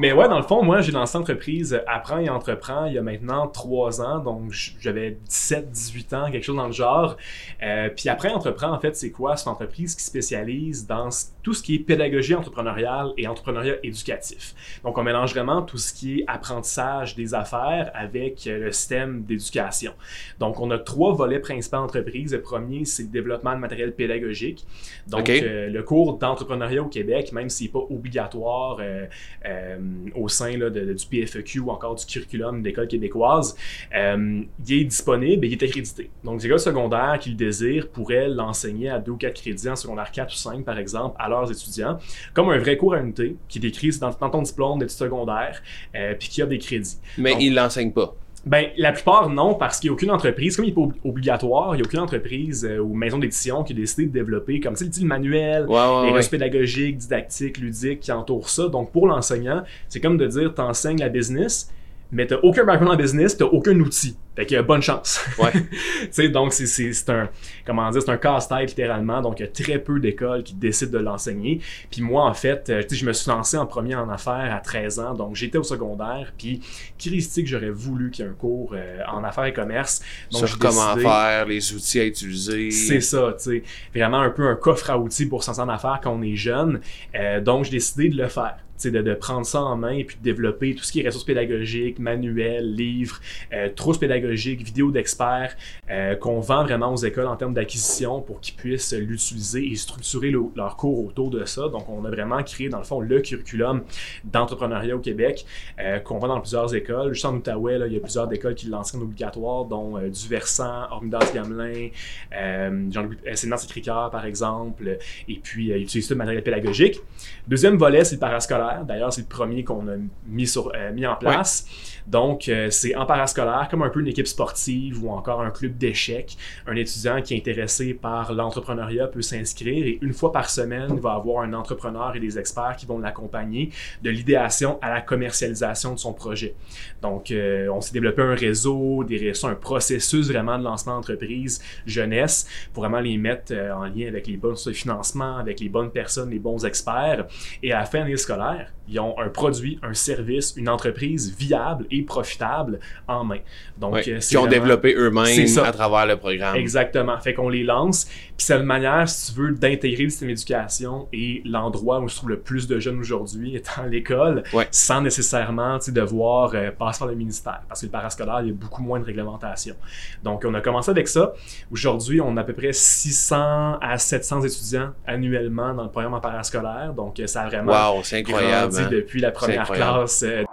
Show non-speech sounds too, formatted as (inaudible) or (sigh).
Mais ouais, dans le fond, moi, j'ai lancé l'entreprise Apprends et Entreprends il y a maintenant trois ans. Donc, j'avais 17, 18 ans, quelque chose dans le genre. Euh, puis après, Entreprends, en fait, c'est quoi? C'est une entreprise qui spécialise dans tout ce qui est pédagogie entrepreneuriale et entrepreneuriat éducatif. Donc, on mélange vraiment tout ce qui est apprentissage des affaires avec euh, le système d'éducation. Donc, on a trois volets principaux d'entreprise. Le premier, c'est le développement de matériel pédagogique. Donc, euh, le cours d'entrepreneuriat au Québec, même s'il n'est pas obligatoire, au sein du PFEQ ou encore du curriculum d'école québécoise, euh, il est disponible et il est accrédité. Donc, les écoles secondaires qui le désirent pourraient l'enseigner à deux ou quatre crédits en secondaire 4 ou 5, par exemple, à leurs étudiants, comme un vrai cours à unité qui est écrit dans, ton diplôme d'études secondaires, euh, puis qui a des crédits. Mais il ne l'enseigne pas. Ben, la plupart, non, parce qu'il n'y a aucune entreprise, comme il n'est pas obligatoire, il n'y a aucune entreprise euh, ou maison d'édition qui a décidé de développer, comme tu le manuel, les ressources pédagogiques, didactiques, ludiques qui entourent ça. Donc, pour l'enseignant, c'est comme de dire, tu enseignes la business, mais tu n'as aucun background en business, tu n'as aucun outil. Fait a bonne chance. Ouais. (laughs) sais, donc, c'est un, comment dire, c'est un casse-tête littéralement. Donc, il y a très peu d'écoles qui décident de l'enseigner. Puis moi, en fait, euh, je me suis lancé en premier en affaires à 13 ans. Donc, j'étais au secondaire. Puis, que j'aurais voulu qu'il y ait un cours euh, en affaires et commerce. Donc, Sur comment faire, les outils à utiliser. C'est ça, tu sais. Vraiment un peu un coffre à outils pour s'en en affaires quand on est jeune. Euh, donc, j'ai décidé de le faire. De, de, prendre ça en main et puis de développer tout ce qui est ressources pédagogiques, manuels, livres, trousses pédagogiques vidéos d'experts euh, qu'on vend vraiment aux écoles en termes d'acquisition pour qu'ils puissent l'utiliser et structurer leur cours autour de ça. Donc, on a vraiment créé, dans le fond, le curriculum d'entrepreneuriat au Québec euh, qu'on vend dans plusieurs écoles. Juste en Outaouais, là, il y a plusieurs écoles qui l'enseignent obligatoire, dont euh, du Versant, Ormidas Gamelin, Jean-Louis Sénat par exemple, et puis ils utilisent tout le matériel pédagogique. Deuxième volet, c'est le parascolaire. D'ailleurs, c'est le premier qu'on a mis, sur, mis en place. Donc, c'est en parascolaire, comme un peu une équipe sportive ou encore un club d'échecs, un étudiant qui est intéressé par l'entrepreneuriat peut s'inscrire et une fois par semaine, il va avoir un entrepreneur et des experts qui vont l'accompagner de l'idéation à la commercialisation de son projet. Donc, euh, on s'est développé un réseau, des, un processus vraiment de lancement d'entreprise jeunesse pour vraiment les mettre euh, en lien avec les bonnes financements, avec les bonnes personnes, les bons experts. Et à la fin de l'année scolaire, ils ont un produit, un service, une entreprise viable et profitable en main. Donc, euh, qui ont développé eux-mêmes à travers le programme. Exactement. Fait qu'on les lance. Puis c'est une manière, si tu veux, d'intégrer le système d'éducation et l'endroit où se trouve le plus de jeunes aujourd'hui étant (laughs) l'école, sans nécessairement devoir euh, passer par le ministère. Parce que le parascolaire, il y a beaucoup moins de réglementation. Donc, on a commencé avec ça. Aujourd'hui, on a à peu près 600 à 700 étudiants annuellement dans le programme en parascolaire. Donc, ça a vraiment wow, c'est incroyable, Hein. depuis la première classe euh,